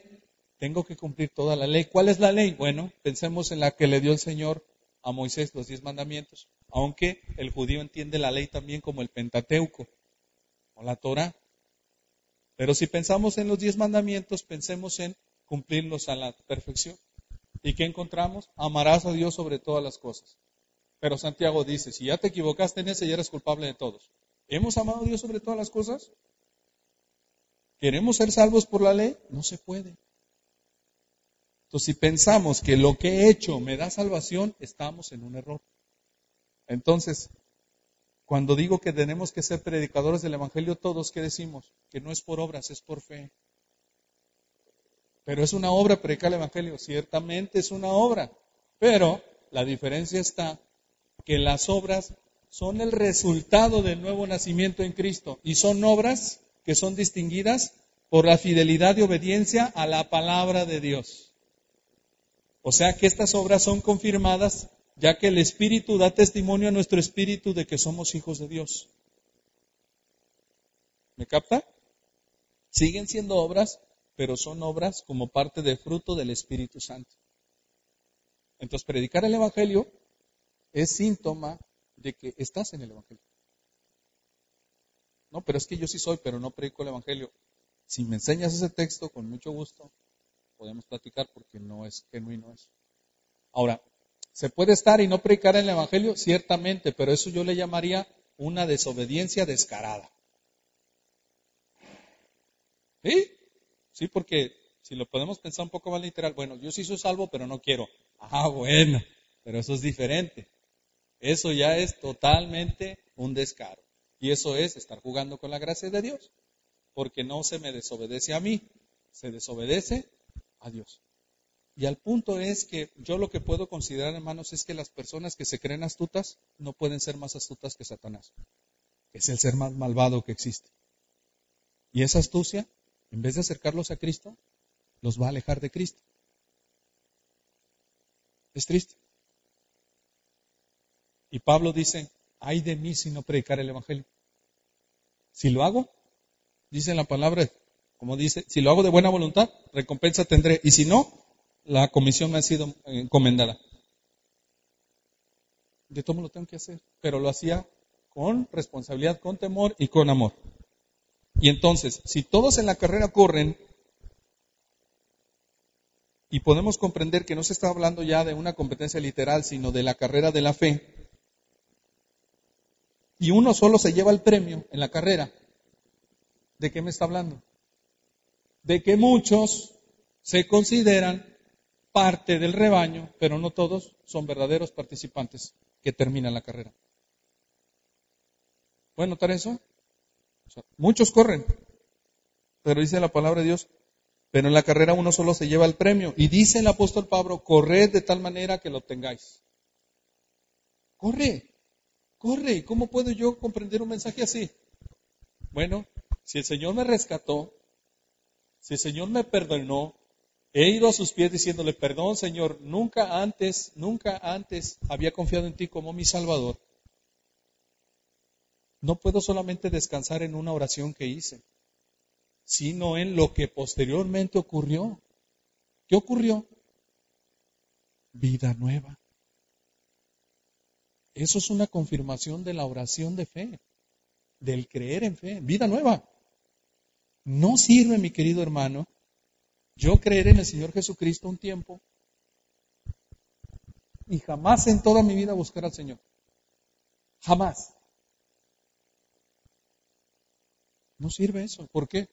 tengo que cumplir toda la ley. ¿Cuál es la ley? Bueno, pensemos en la que le dio el Señor a Moisés, los diez mandamientos. Aunque el judío entiende la ley también como el Pentateuco o la Torah. Pero si pensamos en los diez mandamientos, pensemos en cumplirlos a la perfección. ¿Y qué encontramos? Amarás a Dios sobre todas las cosas. Pero Santiago dice, si ya te equivocaste en ese, ya eres culpable de todos. ¿Hemos amado a Dios sobre todas las cosas? ¿Queremos ser salvos por la ley? No se puede. Entonces, si pensamos que lo que he hecho me da salvación, estamos en un error. Entonces, cuando digo que tenemos que ser predicadores del Evangelio todos, ¿qué decimos? Que no es por obras, es por fe. Pero es una obra predicar el Evangelio, ciertamente es una obra, pero la diferencia está que las obras son el resultado del nuevo nacimiento en Cristo y son obras que son distinguidas por la fidelidad y obediencia a la palabra de Dios. O sea que estas obras son confirmadas ya que el Espíritu da testimonio a nuestro Espíritu de que somos hijos de Dios. ¿Me capta? Siguen siendo obras, pero son obras como parte del fruto del Espíritu Santo. Entonces, predicar el Evangelio es síntoma de que estás en el Evangelio. No, pero es que yo sí soy, pero no predico el Evangelio. Si me enseñas ese texto, con mucho gusto, podemos platicar porque no es genuino eso. Ahora, ¿se puede estar y no predicar el Evangelio? Ciertamente, pero eso yo le llamaría una desobediencia descarada. ¿Sí? Sí, porque si lo podemos pensar un poco más literal, bueno, yo sí soy salvo, pero no quiero. Ah, bueno, pero eso es diferente. Eso ya es totalmente un descaro. Y eso es estar jugando con la gracia de Dios. Porque no se me desobedece a mí, se desobedece a Dios. Y al punto es que yo lo que puedo considerar, hermanos, es que las personas que se creen astutas no pueden ser más astutas que Satanás. Es el ser más malvado que existe. Y esa astucia, en vez de acercarlos a Cristo, los va a alejar de Cristo. Es triste. Y Pablo dice, ay de mí si no predicar el Evangelio. Si lo hago, dice la palabra, como dice, si lo hago de buena voluntad, recompensa tendré. Y si no, la comisión me ha sido encomendada. De todo lo tengo que hacer. Pero lo hacía con responsabilidad, con temor y con amor. Y entonces, si todos en la carrera corren, y podemos comprender que no se está hablando ya de una competencia literal, sino de la carrera de la fe, y uno solo se lleva el premio en la carrera, ¿de qué me está hablando? de que muchos se consideran parte del rebaño, pero no todos son verdaderos participantes que terminan la carrera. ¿Pueden notar eso? muchos corren, pero dice la palabra de Dios, pero en la carrera uno solo se lleva el premio. Y dice el apóstol Pablo, corred de tal manera que lo obtengáis. Corre, corre. ¿Cómo puedo yo comprender un mensaje así? Bueno, si el Señor me rescató, Si el Señor me perdonó, he ido a sus pies diciéndole, perdón Señor, nunca antes, nunca antes había confiado en ti como mi Salvador. No puedo solamente descansar en una oración que hice, sino en lo que posteriormente ocurrió. ¿Qué ocurrió? Vida nueva. Eso es una confirmación de la oración de fe, del creer en fe, vida nueva. No sirve, mi querido hermano, yo creer en el Señor Jesucristo un tiempo y jamás en toda mi vida buscar al Señor. Jamás. No sirve eso. ¿Por qué?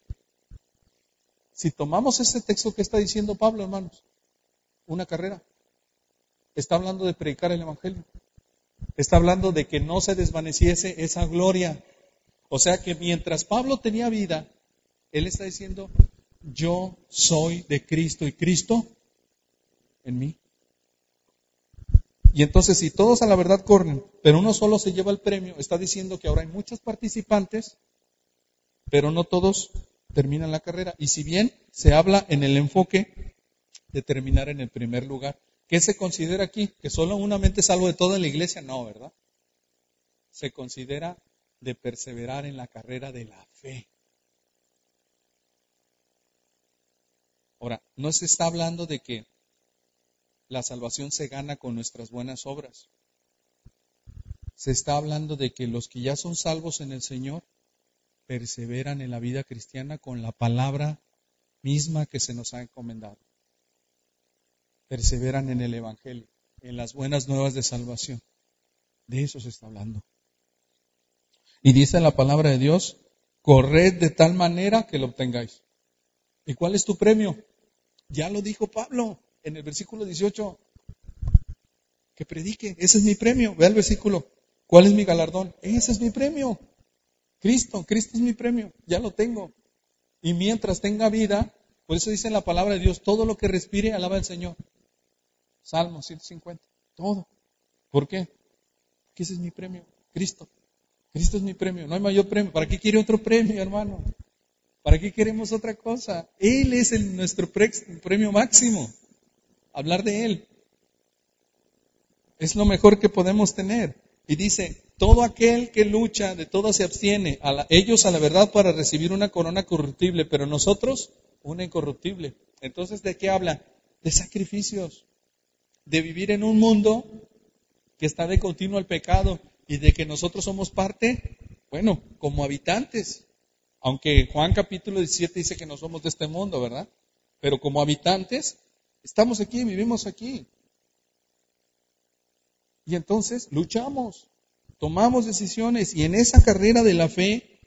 Si tomamos ese texto que está diciendo Pablo, hermanos, una carrera, está hablando de predicar el Evangelio. Está hablando de que no se desvaneciese esa gloria. O sea que mientras Pablo tenía vida, él está diciendo, yo soy de Cristo y Cristo en mí. Y entonces si todos a la verdad corren, pero uno solo se lleva el premio, está diciendo que ahora hay muchos participantes, pero no todos terminan la carrera. Y si bien se habla en el enfoque de terminar en el primer lugar, ¿qué se considera aquí? ¿Que solo una mente salvo de toda la iglesia? No, ¿verdad? Se considera de perseverar en la carrera de la fe. Ahora, no se está hablando de que la salvación se gana con nuestras buenas obras. Se está hablando de que los que ya son salvos en el Señor perseveran en la vida cristiana con la palabra misma que se nos ha encomendado. Perseveran en el Evangelio, en las buenas nuevas de salvación. De eso se está hablando. Y dice la palabra de Dios, corred de tal manera que lo obtengáis. ¿Y cuál es tu premio? Ya lo dijo Pablo en el versículo 18. Que predique, ese es mi premio. Ve al versículo. ¿Cuál es mi galardón? Ese es mi premio. Cristo, Cristo es mi premio. Ya lo tengo. Y mientras tenga vida, por eso dice la palabra de Dios, todo lo que respire, alaba al Señor. Salmo 150. Todo. ¿Por qué? Porque ese es mi premio. Cristo. Cristo es mi premio. No hay mayor premio. ¿Para qué quiere otro premio, hermano? ¿Para qué queremos otra cosa? Él es nuestro premio máximo. Hablar de Él. Es lo mejor que podemos tener. Y dice, todo aquel que lucha, de todo se abstiene. A ellos a la verdad para recibir una corona corruptible, pero nosotros una incorruptible. Entonces, ¿de qué habla? De sacrificios. De vivir en un mundo que está de continuo al pecado y de que nosotros somos parte, bueno, como habitantes. Aunque Juan capítulo 17 dice que no somos de este mundo, ¿verdad? Pero como habitantes, estamos aquí, vivimos aquí. Y entonces luchamos, tomamos decisiones y en esa carrera de la fe,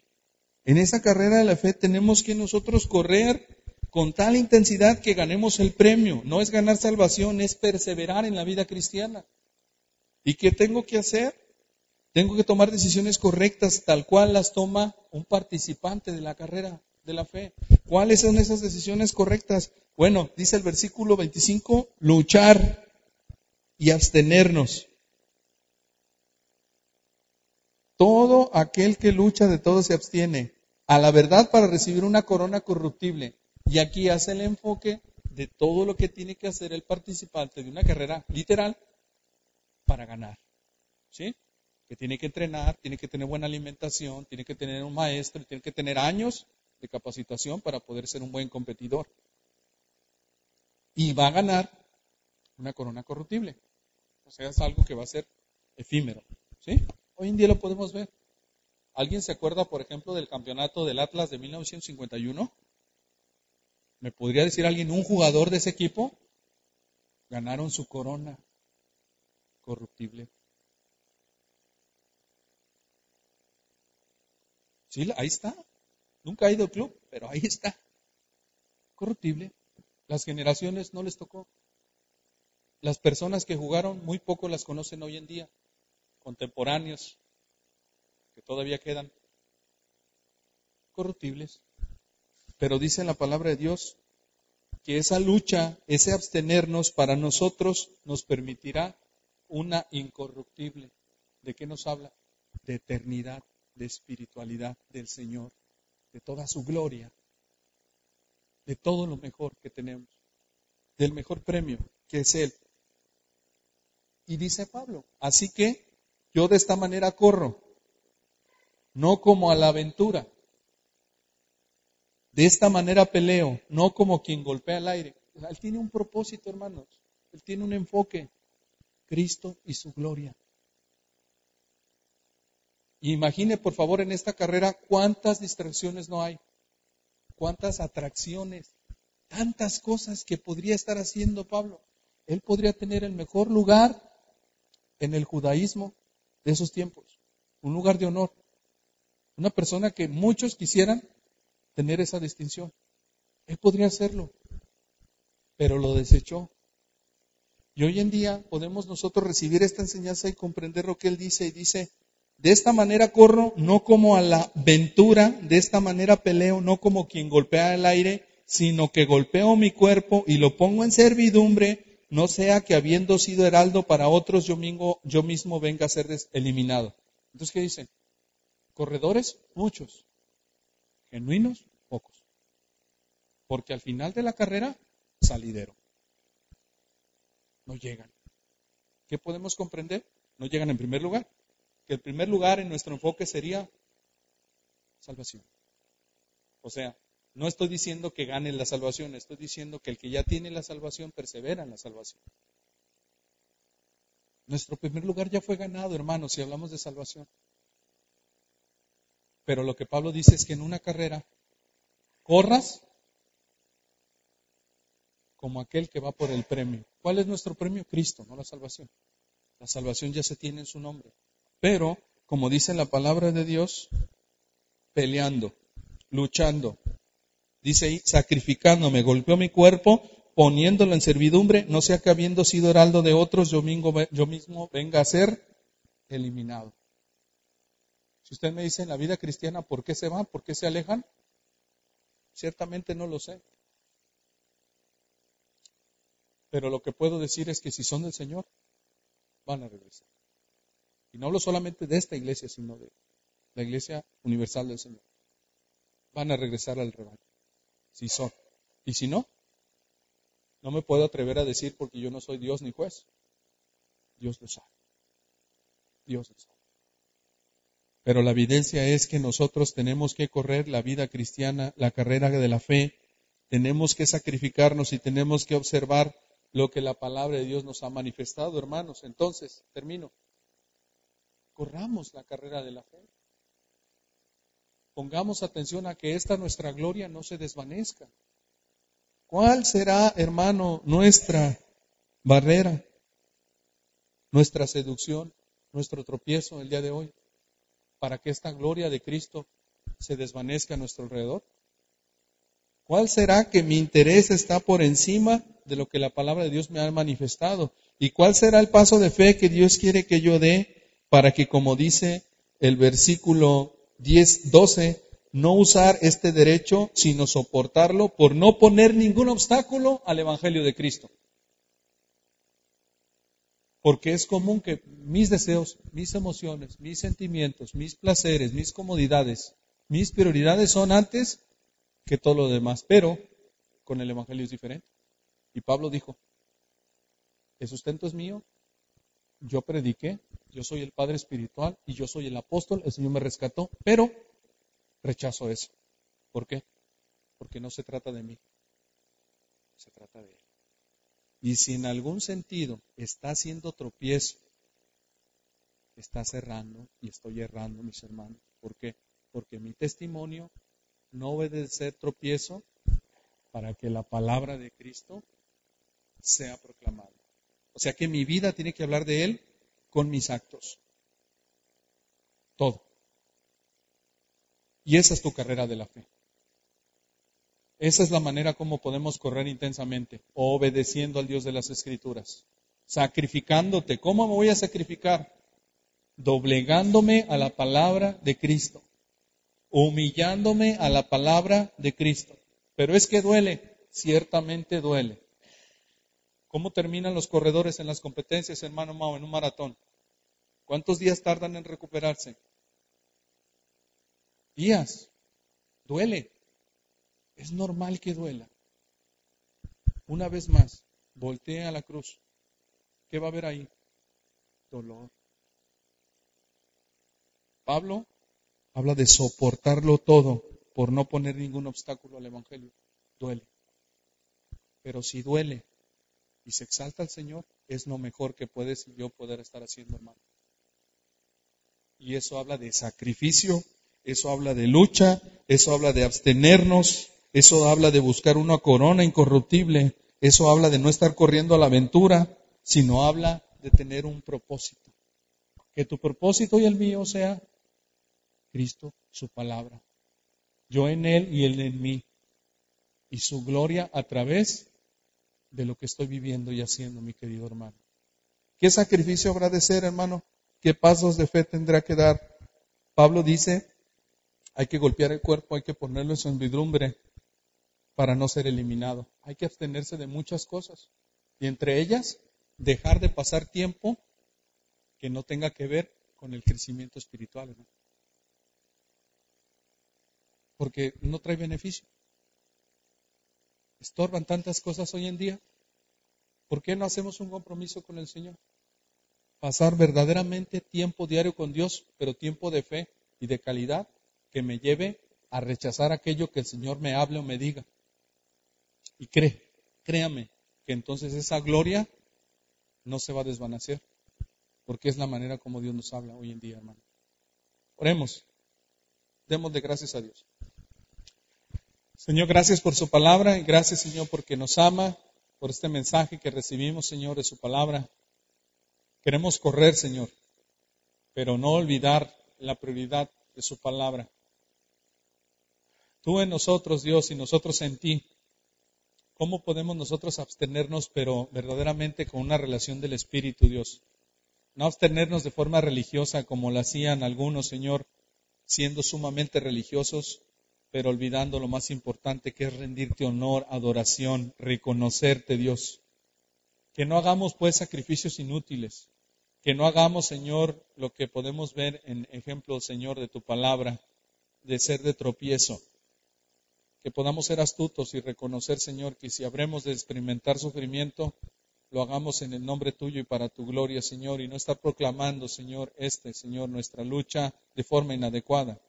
en esa carrera de la fe tenemos que nosotros correr con tal intensidad que ganemos el premio. No es ganar salvación, es perseverar en la vida cristiana. ¿Y qué tengo que hacer? Tengo que tomar decisiones correctas tal cual las toma un participante de la carrera de la fe. ¿Cuáles son esas decisiones correctas? Bueno, dice el versículo 25, luchar y abstenernos. Todo aquel que lucha de todo se abstiene a la verdad para recibir una corona corruptible. Y aquí hace el enfoque de todo lo que tiene que hacer el participante de una carrera literal para ganar. ¿Sí? que tiene que entrenar, tiene que tener buena alimentación, tiene que tener un maestro, tiene que tener años de capacitación para poder ser un buen competidor. Y va a ganar una corona corruptible. O sea, es algo que va a ser efímero. ¿sí? Hoy en día lo podemos ver. ¿Alguien se acuerda, por ejemplo, del campeonato del Atlas de 1951? ¿Me podría decir alguien, un jugador de ese equipo? Ganaron su corona corruptible. Sí, ahí está. Nunca ha ido al club, pero ahí está. Corruptible. Las generaciones no les tocó. Las personas que jugaron muy poco las conocen hoy en día. Contemporáneos que todavía quedan. Corruptibles. Pero dice la palabra de Dios que esa lucha, ese abstenernos para nosotros nos permitirá una incorruptible. ¿De qué nos habla? De eternidad de espiritualidad del Señor, de toda su gloria, de todo lo mejor que tenemos, del mejor premio que es Él. Y dice Pablo, así que yo de esta manera corro, no como a la aventura. De esta manera peleo, no como quien golpea el aire. Él tiene un propósito, hermanos. Él tiene un enfoque. Cristo y su gloria. imagine, por favor, en esta carrera cuántas distracciones no hay, cuántas atracciones, tantas cosas que podría estar haciendo Pablo. Él podría tener el mejor lugar en el judaísmo de esos tiempos, un lugar de honor. Una persona que muchos quisieran tener esa distinción. Él podría hacerlo, pero lo desechó. Y hoy en día podemos nosotros recibir esta enseñanza y comprender lo que él dice. Y dice, de esta manera corro, no como a la ventura, de esta manera peleo, no como quien golpea el aire, sino que golpeo mi cuerpo y lo pongo en servidumbre no sea que habiendo sido heraldo para otros, yo mismo, yo mismo venga a ser eliminado. Entonces, ¿qué dicen? Corredores, muchos. Genuinos, pocos. Porque al final de la carrera, salidero. No llegan. ¿Qué podemos comprender? No llegan en primer lugar. Que el primer lugar en nuestro enfoque sería salvación. O sea, no estoy diciendo que gane la salvación, estoy diciendo que el que ya tiene la salvación persevera en la salvación. Nuestro primer lugar ya fue ganado, hermanos, si hablamos de salvación. Pero lo que Pablo dice es que en una carrera corras como aquel que va por el premio. ¿Cuál es nuestro premio? Cristo, no la salvación. La salvación ya se tiene en su nombre. Pero, como dice la palabra de Dios, peleando, luchando, Dice ahí, sacrificándome, golpeó mi cuerpo, poniéndolo en servidumbre, no sea que habiendo sido heraldo de otros, yo yo mismo venga a ser eliminado. Si usted me dice en la vida cristiana, ¿por qué se van? ¿Por qué se alejan? Ciertamente no lo sé. Pero lo que puedo decir es que si son del Señor, van a regresar. Y no hablo solamente de esta iglesia, sino de la iglesia universal del Señor. Van a regresar al rebaño si son. Y si no, no me puedo atrever a decir porque yo no soy Dios ni juez. Dios lo sabe. Dios lo sabe. Pero la evidencia es que nosotros tenemos que correr la vida cristiana, la carrera de la fe, tenemos que sacrificarnos y tenemos que observar lo que la palabra de Dios nos ha manifestado, hermanos. Entonces, termino. Corramos la carrera de la fe. Pongamos atención a que esta nuestra gloria no se desvanezca. ¿Cuál será, hermano, nuestra barrera, nuestra seducción, nuestro tropiezo el día de hoy para que esta gloria de Cristo se desvanezca a nuestro alrededor? ¿Cuál será que mi interés está por encima de lo que la palabra de Dios me ha manifestado? ¿Y cuál será el paso de fe que Dios quiere que yo dé para que, como dice el versículo 10, 12, no usar este derecho, sino soportarlo por no poner ningún obstáculo al Evangelio de Cristo. Porque es común que mis deseos, mis emociones, mis sentimientos, mis placeres, mis comodidades, mis prioridades son antes que todo lo demás. Pero con el Evangelio es diferente. Y Pablo dijo, el sustento es mío, yo prediqué, yo soy el Padre Espiritual y yo soy el apóstol, el Señor me rescató, pero rechazo eso. ¿Por qué? Porque no se trata de mí, se trata de Él. Y si en algún sentido está haciendo tropiezo, está cerrando y estoy errando, mis hermanos. ¿Por qué? Porque mi testimonio no debe ser tropiezo para que la palabra de Cristo sea proclamada. O sea que mi vida tiene que hablar de Él con mis actos. Todo. Y esa es tu carrera de la fe. Esa es la manera como podemos correr intensamente, obedeciendo al Dios de las Escrituras, sacrificándote. ¿Cómo me voy a sacrificar? Doblegándome a la palabra de Cristo, humillándome a la palabra de Cristo. Pero es que duele, ciertamente duele. ¿Cómo terminan los corredores en las competencias, hermano Mao, en un maratón? ¿Cuántos días tardan en recuperarse? Días. Duele. Es normal que duela. una vez más, voltee a la cruz. ¿Qué va a haber ahí? Dolor. Pablo habla de soportarlo todo por no poner ningún obstáculo al Evangelio. Duele. Pero si duele y se exalta al Señor, es lo mejor que puedes y yo poder estar haciendo, hermano. Y eso habla de sacrificio, eso habla de lucha, eso habla de abstenernos, eso habla de buscar una corona incorruptible, eso habla de no estar corriendo a la aventura, sino habla de tener un propósito. Que tu propósito y el mío sea Cristo, su palabra. Yo en Él y Él en mí. Y su gloria a través de lo que estoy viviendo y haciendo, mi querido hermano. ¿Qué sacrificio habrá de ser, hermano? ¿Qué pasos de fe tendrá que dar? Pablo dice, hay que golpear el cuerpo, hay que ponerlo en su para no ser eliminado. Hay que abstenerse de muchas cosas. Y entre ellas, dejar de pasar tiempo que no tenga que ver con el crecimiento espiritual. Porque no trae beneficio. Estorban tantas cosas hoy en día. ¿Por qué no hacemos un compromiso con el Señor? Pasar verdaderamente tiempo diario con Dios, pero tiempo de fe y de calidad que me lleve a rechazar aquello que el Señor me hable o me diga. Y cree, créame, que entonces esa gloria no se va a desvanecer, porque es la manera como Dios nos habla hoy en día, hermano. Oremos, demos de gracias a Dios. Señor, gracias por su palabra y gracias, Señor, porque nos ama, por este mensaje que recibimos, Señor, de su palabra. Queremos correr, Señor, pero no olvidar la prioridad de su palabra. Tú en nosotros, Dios, y nosotros en ti. ¿Cómo podemos nosotros abstenernos, pero verdaderamente con una relación del Espíritu, Dios? No abstenernos de forma religiosa como lo hacían algunos, Señor, siendo sumamente religiosos, pero olvidando lo más importante que es rendirte honor, adoración, reconocerte, Dios. Que no hagamos pues sacrificios inútiles, que no hagamos, Señor, lo que podemos ver en ejemplo, Señor, de tu palabra, de ser de tropiezo que podamos ser astutos y reconocer, Señor, que si habremos de experimentar sufrimiento, lo hagamos en el nombre tuyo y para tu gloria, Señor, y no estar proclamando, Señor, este, Señor, nuestra lucha de forma inadecuada.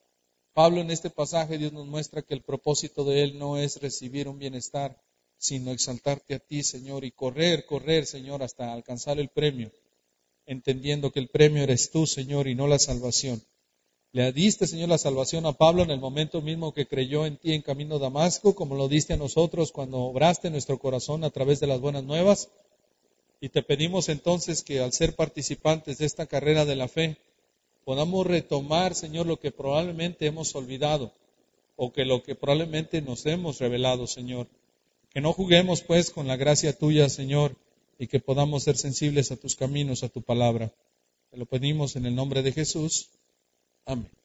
Pablo en este pasaje, Dios nos muestra que el propósito de él no es recibir un bienestar, sino exaltarte a ti, Señor, y correr, correr, Señor, hasta alcanzar el premio, entendiendo que el premio eres tú, Señor, y no la salvación. Le diste, Señor, la salvación a Pablo en el momento mismo que creyó en ti en camino a Damasco, como lo diste a nosotros cuando obraste nuestro corazón a través de las buenas nuevas. Y te pedimos entonces que al ser participantes de esta carrera de la fe, podamos retomar, Señor, lo que probablemente hemos olvidado o que lo que probablemente nos hemos revelado, Señor. Que no juguemos pues con la gracia tuya, Señor, y que podamos ser sensibles a tus caminos, a tu palabra. Te lo pedimos en el nombre de Jesús. Amén.